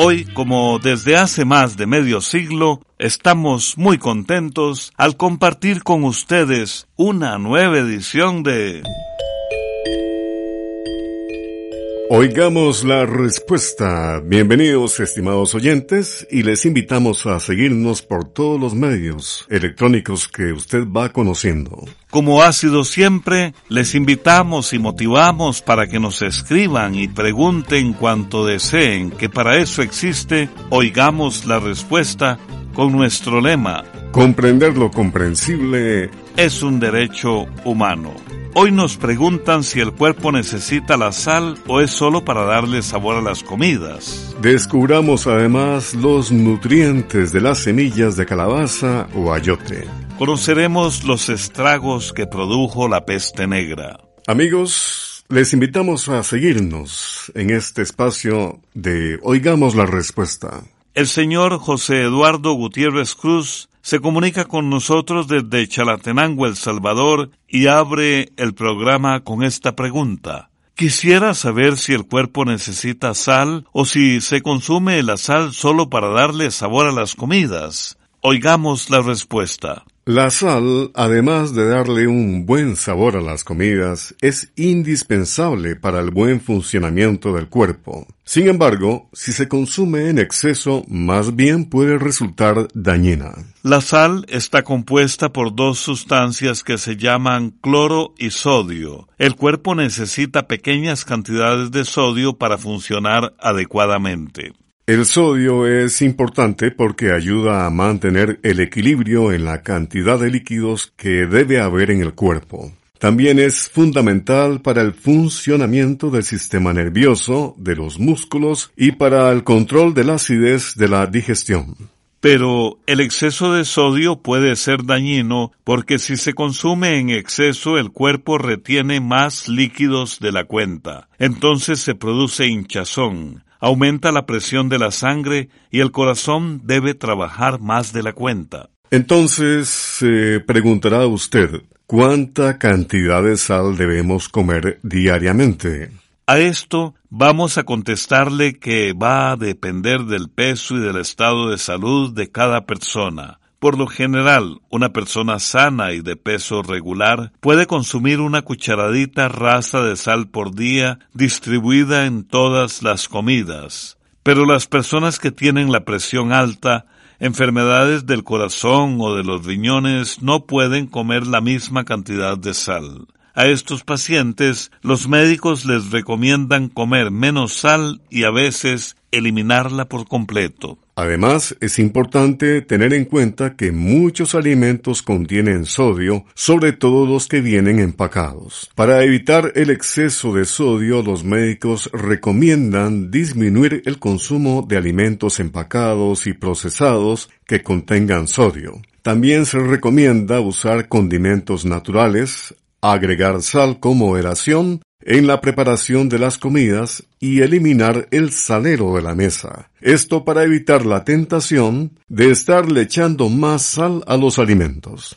Hoy, como desde hace más de medio siglo, estamos muy contentos al compartir con ustedes una nueva edición de... Oigamos la respuesta. Bienvenidos, estimados oyentes, y les invitamos a seguirnos por todos los medios electrónicos que usted va conociendo. Como ha sido siempre, les invitamos y motivamos para que nos escriban y pregunten cuanto deseen, que para eso existe Oigamos la respuesta con nuestro lema. Comprender lo comprensible es un derecho humano. Hoy nos preguntan si el cuerpo necesita la sal o es solo para darle sabor a las comidas. Descubramos además los nutrientes de las semillas de calabaza o ayote. Conoceremos los estragos que produjo la peste negra. Amigos, les invitamos a seguirnos en este espacio de Oigamos la Respuesta. El señor José Eduardo Gutiérrez Cruz se comunica con nosotros desde Chalatenango, El Salvador, y abre el programa con esta pregunta. Quisiera saber si el cuerpo necesita sal o si se consume la sal solo para darle sabor a las comidas. Oigamos la respuesta. La sal, además de darle un buen sabor a las comidas, es indispensable para el buen funcionamiento del cuerpo. Sin embargo, si se consume en exceso, más bien puede resultar dañina. La sal está compuesta por dos sustancias que se llaman cloro y sodio. El cuerpo necesita pequeñas cantidades de sodio para funcionar adecuadamente. El sodio es importante porque ayuda a mantener el equilibrio en la cantidad de líquidos que debe haber en el cuerpo. También es fundamental para el funcionamiento del sistema nervioso, de los músculos y para el control de la acidez de la digestión. Pero el exceso de sodio puede ser dañino porque si se consume en exceso el cuerpo retiene más líquidos de la cuenta. Entonces se produce hinchazón, aumenta la presión de la sangre y el corazón debe trabajar más de la cuenta. Entonces, se preguntará usted, ¿cuánta cantidad de sal debemos comer diariamente? A esto vamos a contestarle que va a depender del peso y del estado de salud de cada persona. Por lo general, una persona sana y de peso regular puede consumir una cucharadita rasa de sal por día distribuida en todas las comidas. Pero las personas que tienen la presión alta, enfermedades del corazón o de los riñones no pueden comer la misma cantidad de sal. A estos pacientes los médicos les recomiendan comer menos sal y a veces eliminarla por completo. Además, es importante tener en cuenta que muchos alimentos contienen sodio, sobre todo los que vienen empacados. Para evitar el exceso de sodio, los médicos recomiendan disminuir el consumo de alimentos empacados y procesados que contengan sodio. También se recomienda usar condimentos naturales, agregar sal con moderación en la preparación de las comidas y eliminar el salero de la mesa. Esto para evitar la tentación de estarle echando más sal a los alimentos.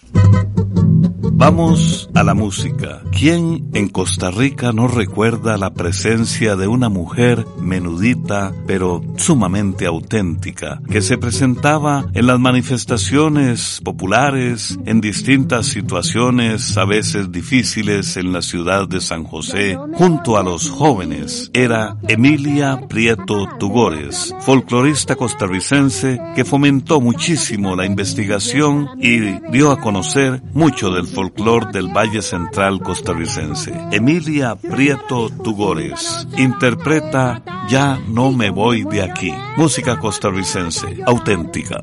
Vamos a la música. ¿Quién en Costa Rica no recuerda la presencia de una mujer menudita pero sumamente auténtica que se presentaba en las manifestaciones populares en distintas situaciones a veces difíciles en la ciudad de San José junto a los jóvenes? Era Emilia Prieto Tugores, folclorista costarricense que fomentó muchísimo la investigación y dio a conocer del folclore del Valle Central costarricense. Emilia Prieto Tugores interpreta Ya no me voy de aquí. Música costarricense, auténtica.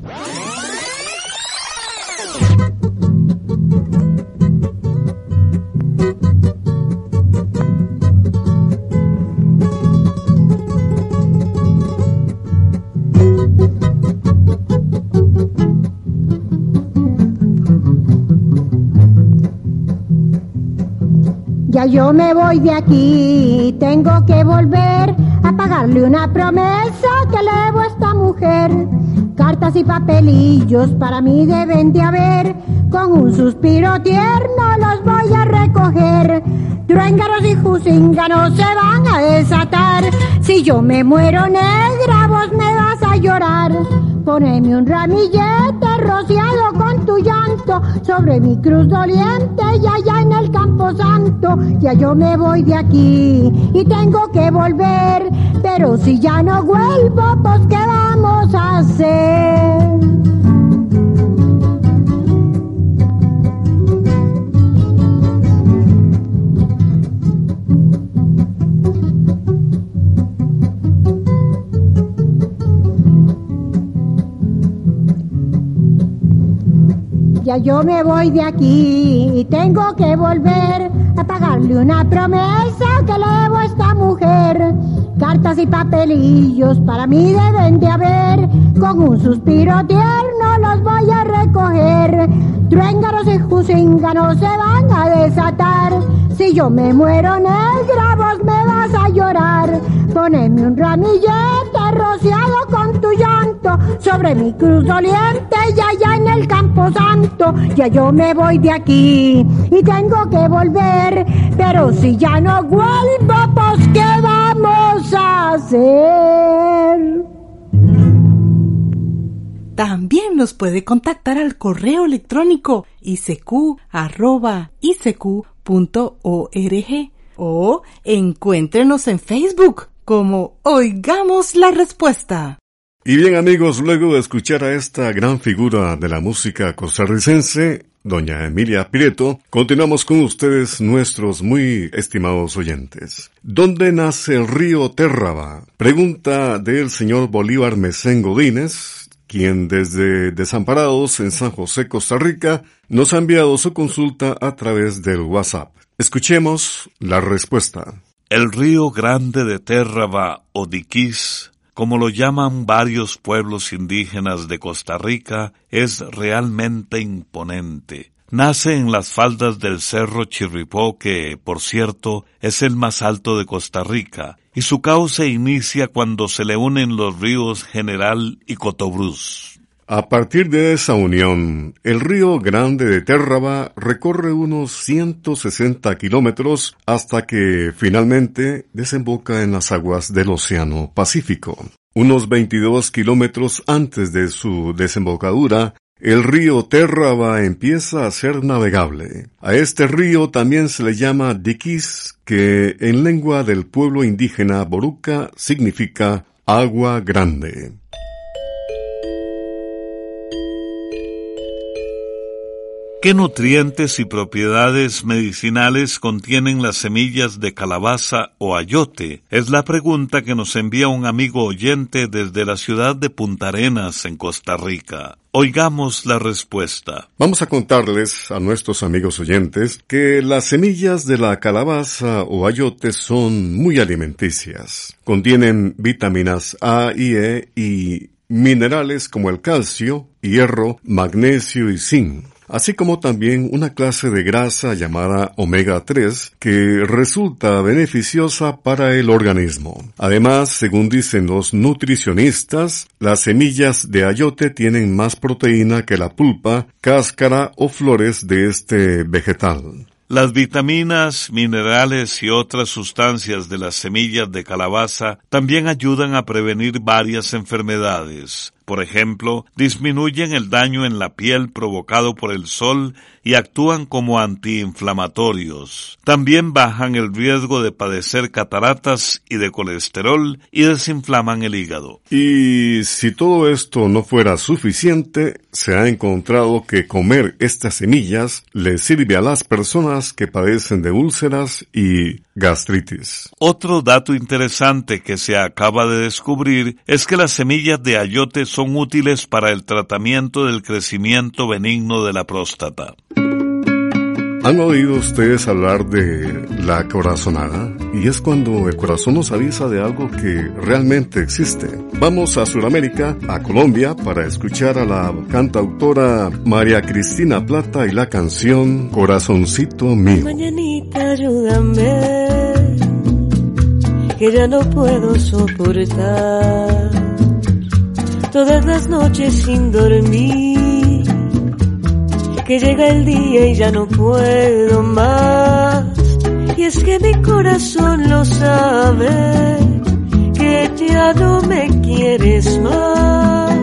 Yo me voy de aquí, tengo que volver a pagarle una promesa que le debo a esta mujer. Cartas y papelillos para mí deben de haber, con un suspiro tierno los voy a recoger. Truéngaros y jusínganos se van a desatar, si yo me muero negra vos me vas a llorar. Poneme un ramillete rociado con tu llanto sobre mi cruz doliente y allá en el campo santo. Ya yo me voy de aquí y tengo que volver, pero si ya no vuelvo, pues ¿qué vamos a hacer? Ya yo me voy de aquí y tengo que volver a pagarle una promesa que le debo a esta mujer. Cartas y papelillos para mí deben de haber, con un suspiro tierno los voy a recoger. Truénganos y jusínganos se van a desatar. Si yo me muero negra, vos me vas a llorar. Poneme un ramillete rociado con tu llanto sobre mi cruz doliente y Ya yo me voy de aquí y tengo que volver, pero si ya no vuelvo, pues ¿qué vamos a hacer? También nos puede contactar al correo electrónico isq.org o encuéntrenos en Facebook como Oigamos la Respuesta. Y bien amigos, luego de escuchar a esta gran figura de la música costarricense, doña Emilia Pireto, continuamos con ustedes nuestros muy estimados oyentes. ¿Dónde nace el río Térraba? Pregunta del señor Bolívar Mesén Godínez, quien desde Desamparados en San José, Costa Rica, nos ha enviado su consulta a través del WhatsApp. Escuchemos la respuesta. El río Grande de Térraba o como lo llaman varios pueblos indígenas de Costa Rica, es realmente imponente. Nace en las faldas del Cerro Chirripó, que, por cierto, es el más alto de Costa Rica, y su cauce inicia cuando se le unen los ríos General y Cotobruz. A partir de esa unión, el río Grande de Térraba recorre unos 160 kilómetros hasta que finalmente desemboca en las aguas del Océano Pacífico. Unos 22 kilómetros antes de su desembocadura, el río Térraba empieza a ser navegable. A este río también se le llama Diquis, que en lengua del pueblo indígena Boruca significa agua grande. ¿Qué nutrientes y propiedades medicinales contienen las semillas de calabaza o ayote? Es la pregunta que nos envía un amigo oyente desde la ciudad de Punta Arenas, en Costa Rica. Oigamos la respuesta. Vamos a contarles a nuestros amigos oyentes que las semillas de la calabaza o ayote son muy alimenticias. Contienen vitaminas A y E y minerales como el calcio, hierro, magnesio y zinc. Así como también una clase de grasa llamada omega 3 que resulta beneficiosa para el organismo. Además, según dicen los nutricionistas, las semillas de ayote tienen más proteína que la pulpa, cáscara o flores de este vegetal. Las vitaminas, minerales y otras sustancias de las semillas de calabaza también ayudan a prevenir varias enfermedades. Por ejemplo, disminuyen el daño en la piel provocado por el sol y actúan como antiinflamatorios. También bajan el riesgo de padecer cataratas y de colesterol y desinflaman el hígado. Y si todo esto no fuera suficiente, se ha encontrado que comer estas semillas le sirve a las personas que padecen de úlceras y gastritis. Otro dato interesante que se acaba de descubrir es que las semillas de ayote son útiles para el tratamiento del crecimiento benigno de la próstata. ¿Han oído ustedes hablar de la corazonada? Y es cuando el corazón nos avisa de algo que realmente existe. Vamos a Sudamérica, a Colombia, para escuchar a la cantautora María Cristina Plata y la canción Corazoncito mío. Mañanita, ayúdame, que ya no puedo soportar todas las noches sin dormir que llega el día y ya no puedo más. Y es que mi corazón lo sabe, que ya no me quieres más.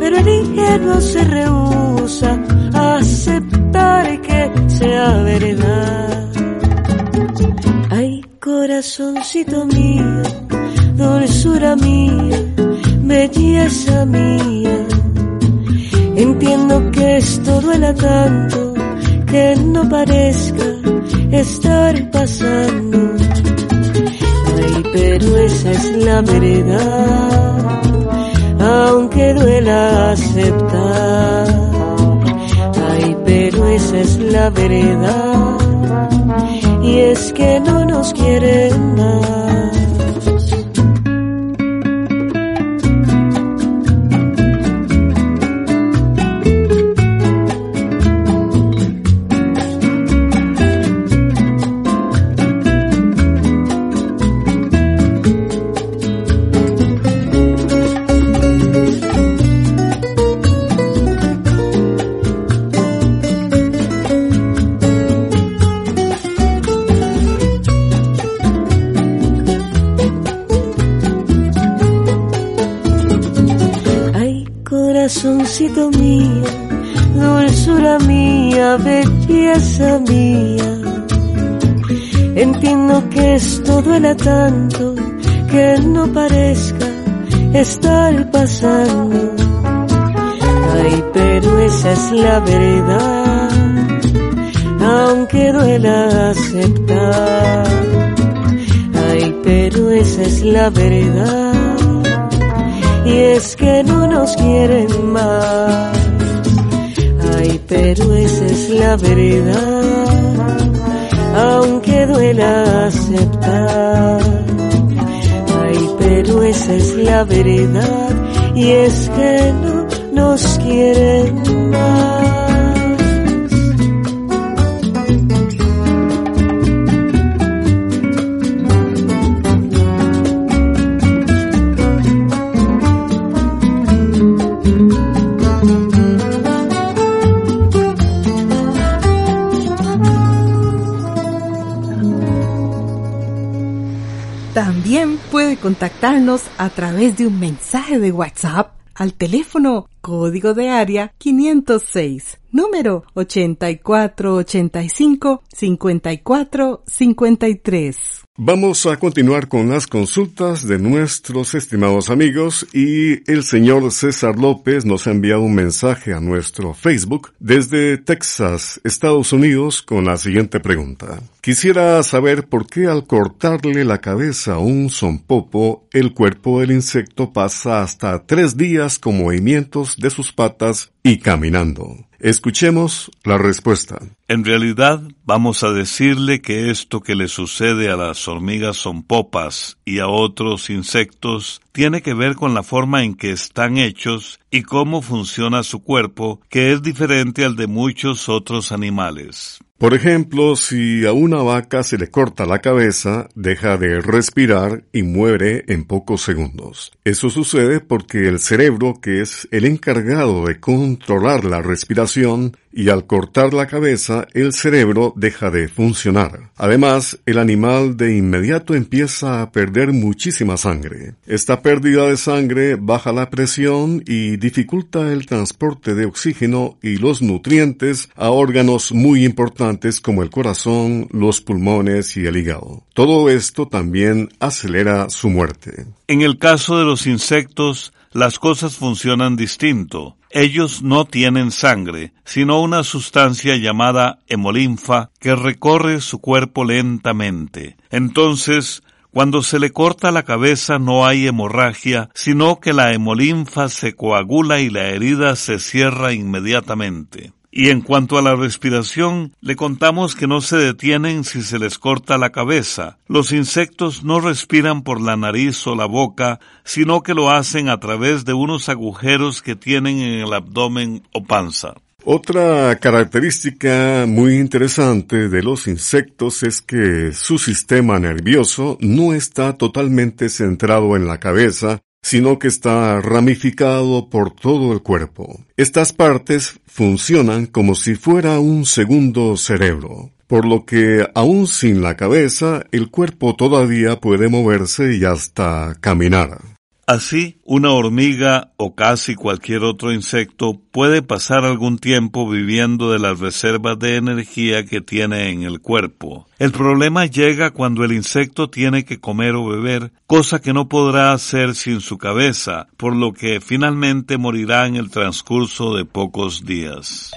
Pero el ingenuo se rehúsa a aceptar que sea verdad. Ay, corazoncito mío, dulzura mía, belleza mía Entiendo que esto duela tanto, que no parezca estar pasando. Ay, pero esa es la verdad, aunque duela aceptar. Ay, pero esa es la verdad, y es que no nos quieren más. Entiendo que esto duela tanto, que no parezca estar pasando. Ay, pero esa es la verdad, aunque duela aceptar. Ay, pero esa es la verdad y es que no nos quieren más. Ay, pero esa es la verdad, aunque duela aceptar. Ay, pero esa es la verdad y es que no nos quieren más. Contactarnos a través de un mensaje de WhatsApp al teléfono código de área 506, número 8485 5453. Vamos a continuar con las consultas de nuestros estimados amigos y el señor César López nos ha enviado un mensaje a nuestro Facebook desde Texas, Estados Unidos, con la siguiente pregunta. Quisiera saber por qué al cortarle la cabeza a un sonpopo, el cuerpo del insecto pasa hasta tres días con movimientos de sus patas y caminando. Escuchemos la respuesta. En realidad, vamos a decirle que esto que le sucede a las hormigas son popas y a otros insectos tiene que ver con la forma en que están hechos y cómo funciona su cuerpo, que es diferente al de muchos otros animales. Por ejemplo, si a una vaca se le corta la cabeza, deja de respirar y muere en pocos segundos. Eso sucede porque el cerebro, que es el encargado de controlar la respiración, y al cortar la cabeza el cerebro deja de funcionar. Además, el animal de inmediato empieza a perder muchísima sangre. Esta pérdida de sangre baja la presión y dificulta el transporte de oxígeno y los nutrientes a órganos muy importantes como el corazón, los pulmones y el hígado. Todo esto también acelera su muerte. En el caso de los insectos, las cosas funcionan distinto. Ellos no tienen sangre, sino una sustancia llamada hemolinfa que recorre su cuerpo lentamente. Entonces, cuando se le corta la cabeza no hay hemorragia, sino que la hemolinfa se coagula y la herida se cierra inmediatamente. Y en cuanto a la respiración, le contamos que no se detienen si se les corta la cabeza. Los insectos no respiran por la nariz o la boca, sino que lo hacen a través de unos agujeros que tienen en el abdomen o panza. Otra característica muy interesante de los insectos es que su sistema nervioso no está totalmente centrado en la cabeza, sino que está ramificado por todo el cuerpo. Estas partes funcionan como si fuera un segundo cerebro, por lo que aún sin la cabeza el cuerpo todavía puede moverse y hasta caminar. Así, una hormiga o casi cualquier otro insecto puede pasar algún tiempo viviendo de las reservas de energía que tiene en el cuerpo. El problema llega cuando el insecto tiene que comer o beber, cosa que no podrá hacer sin su cabeza, por lo que finalmente morirá en el transcurso de pocos días.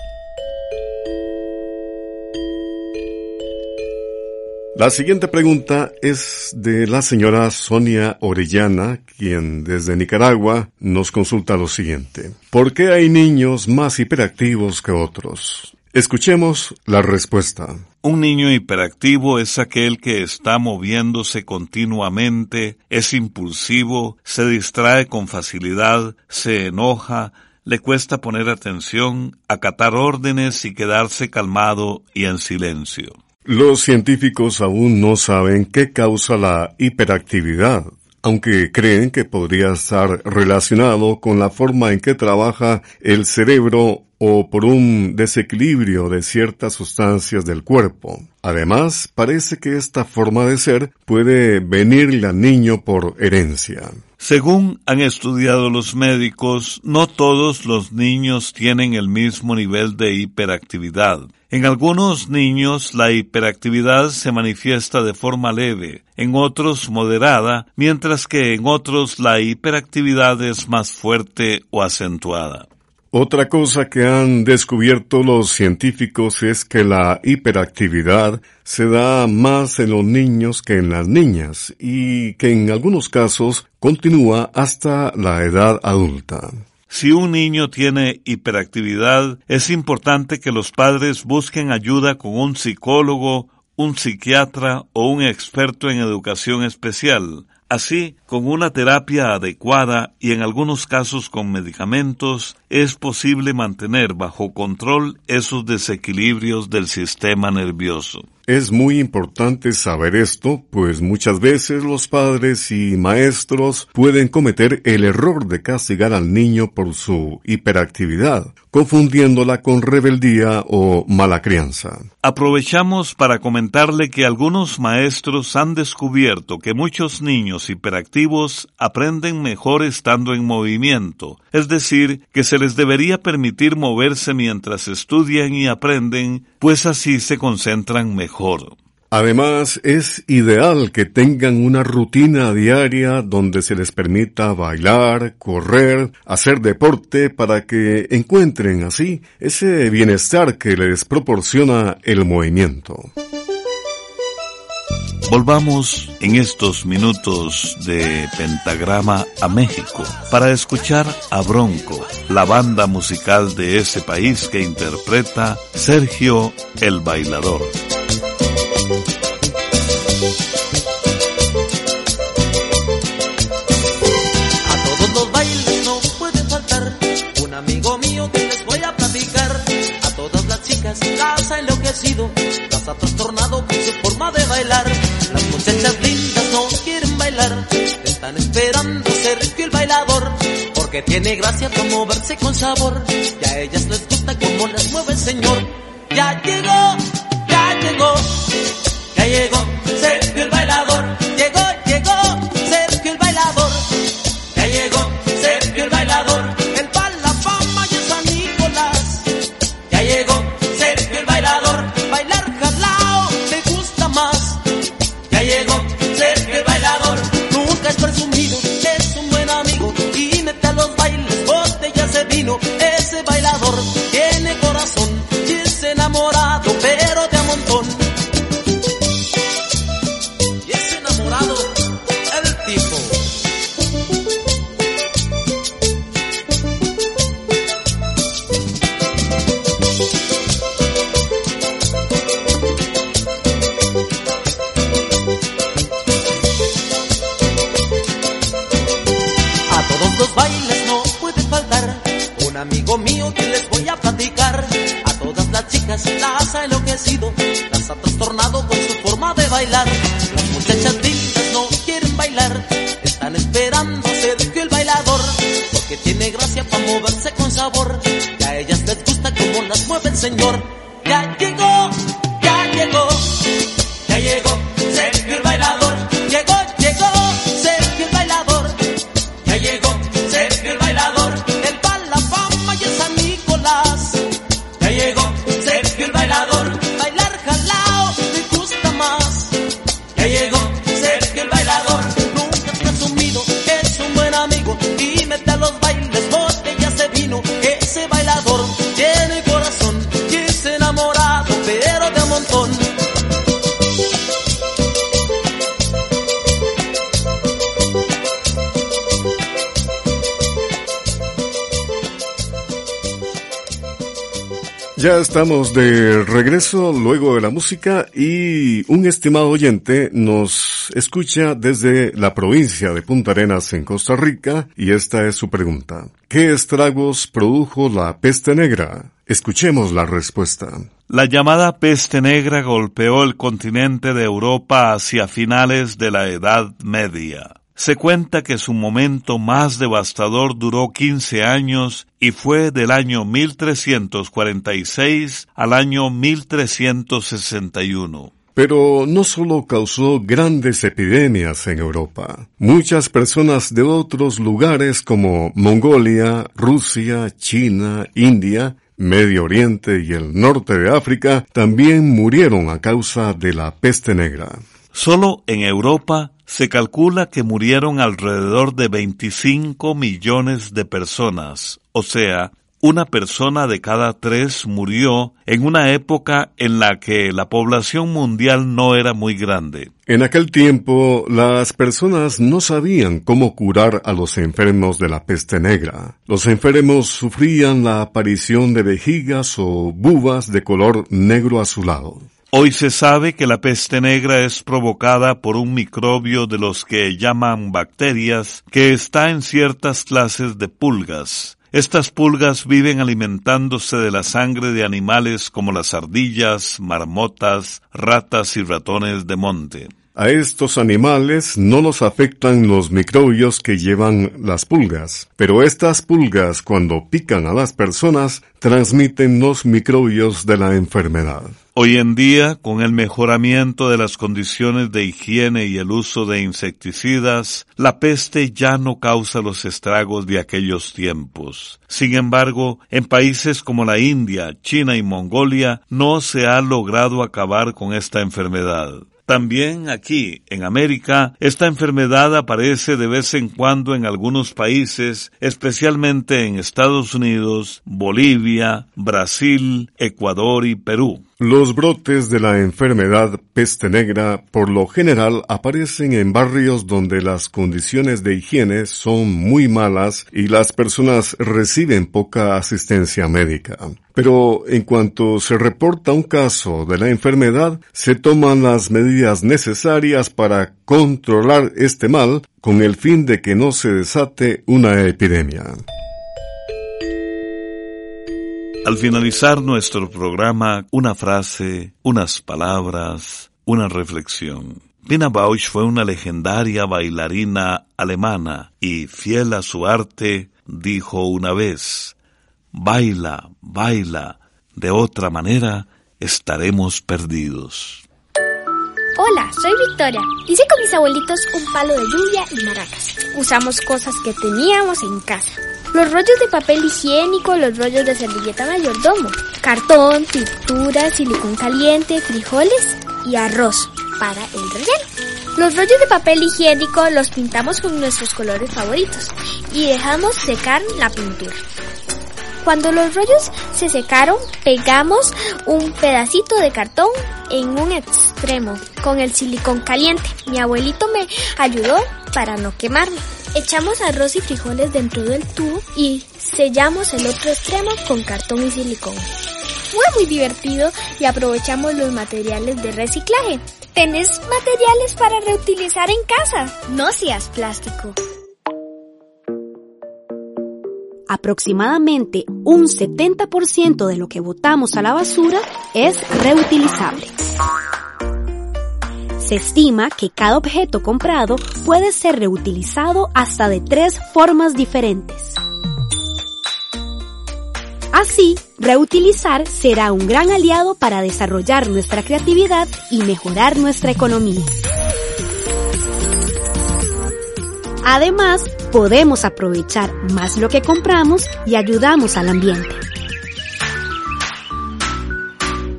La siguiente pregunta es de la señora Sonia Orellana, quien desde Nicaragua nos consulta lo siguiente. ¿Por qué hay niños más hiperactivos que otros? Escuchemos la respuesta. Un niño hiperactivo es aquel que está moviéndose continuamente, es impulsivo, se distrae con facilidad, se enoja, le cuesta poner atención, acatar órdenes y quedarse calmado y en silencio. Los científicos aún no saben qué causa la hiperactividad, aunque creen que podría estar relacionado con la forma en que trabaja el cerebro o por un desequilibrio de ciertas sustancias del cuerpo. Además, parece que esta forma de ser puede venirle al niño por herencia. Según han estudiado los médicos, no todos los niños tienen el mismo nivel de hiperactividad. En algunos niños la hiperactividad se manifiesta de forma leve, en otros moderada, mientras que en otros la hiperactividad es más fuerte o acentuada. Otra cosa que han descubierto los científicos es que la hiperactividad se da más en los niños que en las niñas y que en algunos casos continúa hasta la edad adulta. Si un niño tiene hiperactividad, es importante que los padres busquen ayuda con un psicólogo, un psiquiatra o un experto en educación especial. Así, con una terapia adecuada y en algunos casos con medicamentos, es posible mantener bajo control esos desequilibrios del sistema nervioso. Es muy importante saber esto, pues muchas veces los padres y maestros pueden cometer el error de castigar al niño por su hiperactividad, confundiéndola con rebeldía o mala crianza. Aprovechamos para comentarle que algunos maestros han descubierto que muchos niños hiperactivos aprenden mejor estando en movimiento, es decir, que se les debería permitir moverse mientras estudian y aprenden, pues así se concentran mejor Además, es ideal que tengan una rutina diaria donde se les permita bailar, correr, hacer deporte para que encuentren así ese bienestar que les proporciona el movimiento. Volvamos en estos minutos de Pentagrama a México para escuchar a Bronco, la banda musical de ese país que interpreta Sergio el Bailador. Las ha enloquecido, las ha trastornado con su forma de bailar. Las muchachas lindas no quieren bailar, están esperando ser el bailador, porque tiene gracia para moverse con sabor, y a ellas les gusta como las mueve el señor. Ya llegó, ya llegó, ya llegó Sergio el bailador, Ya estamos de regreso luego de la música y un estimado oyente nos escucha desde la provincia de Punta Arenas en Costa Rica y esta es su pregunta. ¿Qué estragos produjo la peste negra? Escuchemos la respuesta. La llamada peste negra golpeó el continente de Europa hacia finales de la Edad Media. Se cuenta que su momento más devastador duró 15 años y fue del año 1346 al año 1361. Pero no solo causó grandes epidemias en Europa. Muchas personas de otros lugares como Mongolia, Rusia, China, India, Medio Oriente y el norte de África también murieron a causa de la peste negra. Solo en Europa se calcula que murieron alrededor de 25 millones de personas, o sea, una persona de cada tres murió en una época en la que la población mundial no era muy grande. En aquel tiempo, las personas no sabían cómo curar a los enfermos de la peste negra. Los enfermos sufrían la aparición de vejigas o bubas de color negro azulado. Hoy se sabe que la peste negra es provocada por un microbio de los que llaman bacterias que está en ciertas clases de pulgas. Estas pulgas viven alimentándose de la sangre de animales como las ardillas, marmotas, ratas y ratones de monte. A estos animales no los afectan los microbios que llevan las pulgas, pero estas pulgas cuando pican a las personas transmiten los microbios de la enfermedad. Hoy en día, con el mejoramiento de las condiciones de higiene y el uso de insecticidas, la peste ya no causa los estragos de aquellos tiempos. Sin embargo, en países como la India, China y Mongolia no se ha logrado acabar con esta enfermedad. También aquí, en América, esta enfermedad aparece de vez en cuando en algunos países, especialmente en Estados Unidos, Bolivia, Brasil, Ecuador y Perú. Los brotes de la enfermedad peste negra por lo general aparecen en barrios donde las condiciones de higiene son muy malas y las personas reciben poca asistencia médica. Pero en cuanto se reporta un caso de la enfermedad, se toman las medidas necesarias para controlar este mal con el fin de que no se desate una epidemia. Al finalizar nuestro programa, una frase, unas palabras, una reflexión. Pina Bausch fue una legendaria bailarina alemana y, fiel a su arte, dijo una vez, Baila, baila, de otra manera estaremos perdidos. Hola, soy Victoria. Hice con mis abuelitos un palo de lluvia y maracas. Usamos cosas que teníamos en casa los rollos de papel higiénico, los rollos de servilleta mayordomo, cartón, pintura, silicón caliente, frijoles y arroz para el relleno. Los rollos de papel higiénico los pintamos con nuestros colores favoritos y dejamos secar la pintura. Cuando los rollos se secaron, pegamos un pedacito de cartón en un extremo con el silicón caliente. Mi abuelito me ayudó para no quemarme. Echamos arroz y frijoles dentro del tubo y sellamos el otro extremo con cartón y silicón. Fue muy divertido y aprovechamos los materiales de reciclaje. ¿Tenés materiales para reutilizar en casa? No seas plástico. Aproximadamente un 70% de lo que botamos a la basura es reutilizable. Se estima que cada objeto comprado puede ser reutilizado hasta de tres formas diferentes. Así, reutilizar será un gran aliado para desarrollar nuestra creatividad y mejorar nuestra economía. Además, podemos aprovechar más lo que compramos y ayudamos al ambiente.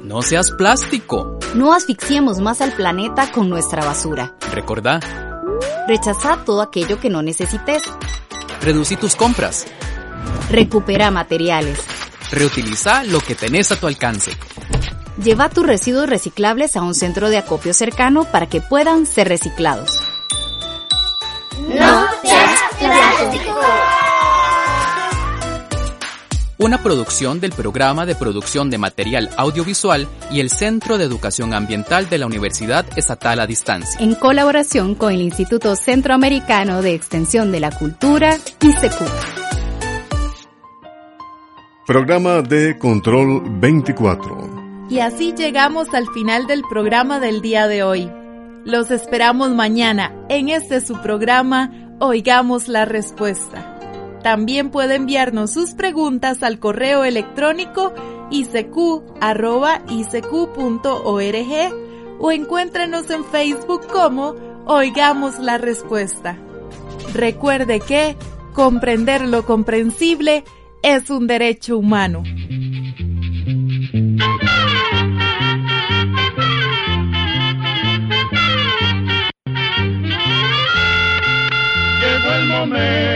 No seas plástico. No asfixiemos más al planeta con nuestra basura. Recordá. Rechaza todo aquello que no necesites. Reducí tus compras. Recupera materiales. Reutiliza lo que tenés a tu alcance. Lleva tus residuos reciclables a un centro de acopio cercano para que puedan ser reciclados. No seas plástico una producción del Programa de Producción de Material Audiovisual y el Centro de Educación Ambiental de la Universidad Estatal a Distancia. En colaboración con el Instituto Centroamericano de Extensión de la Cultura, ICQ. Programa de Control 24. Y así llegamos al final del programa del día de hoy. Los esperamos mañana en este su programa Oigamos la Respuesta. También puede enviarnos sus preguntas al correo electrónico isq.org o encuéntrenos en Facebook como Oigamos la Respuesta. Recuerde que comprender lo comprensible es un derecho humano. Llegó el momento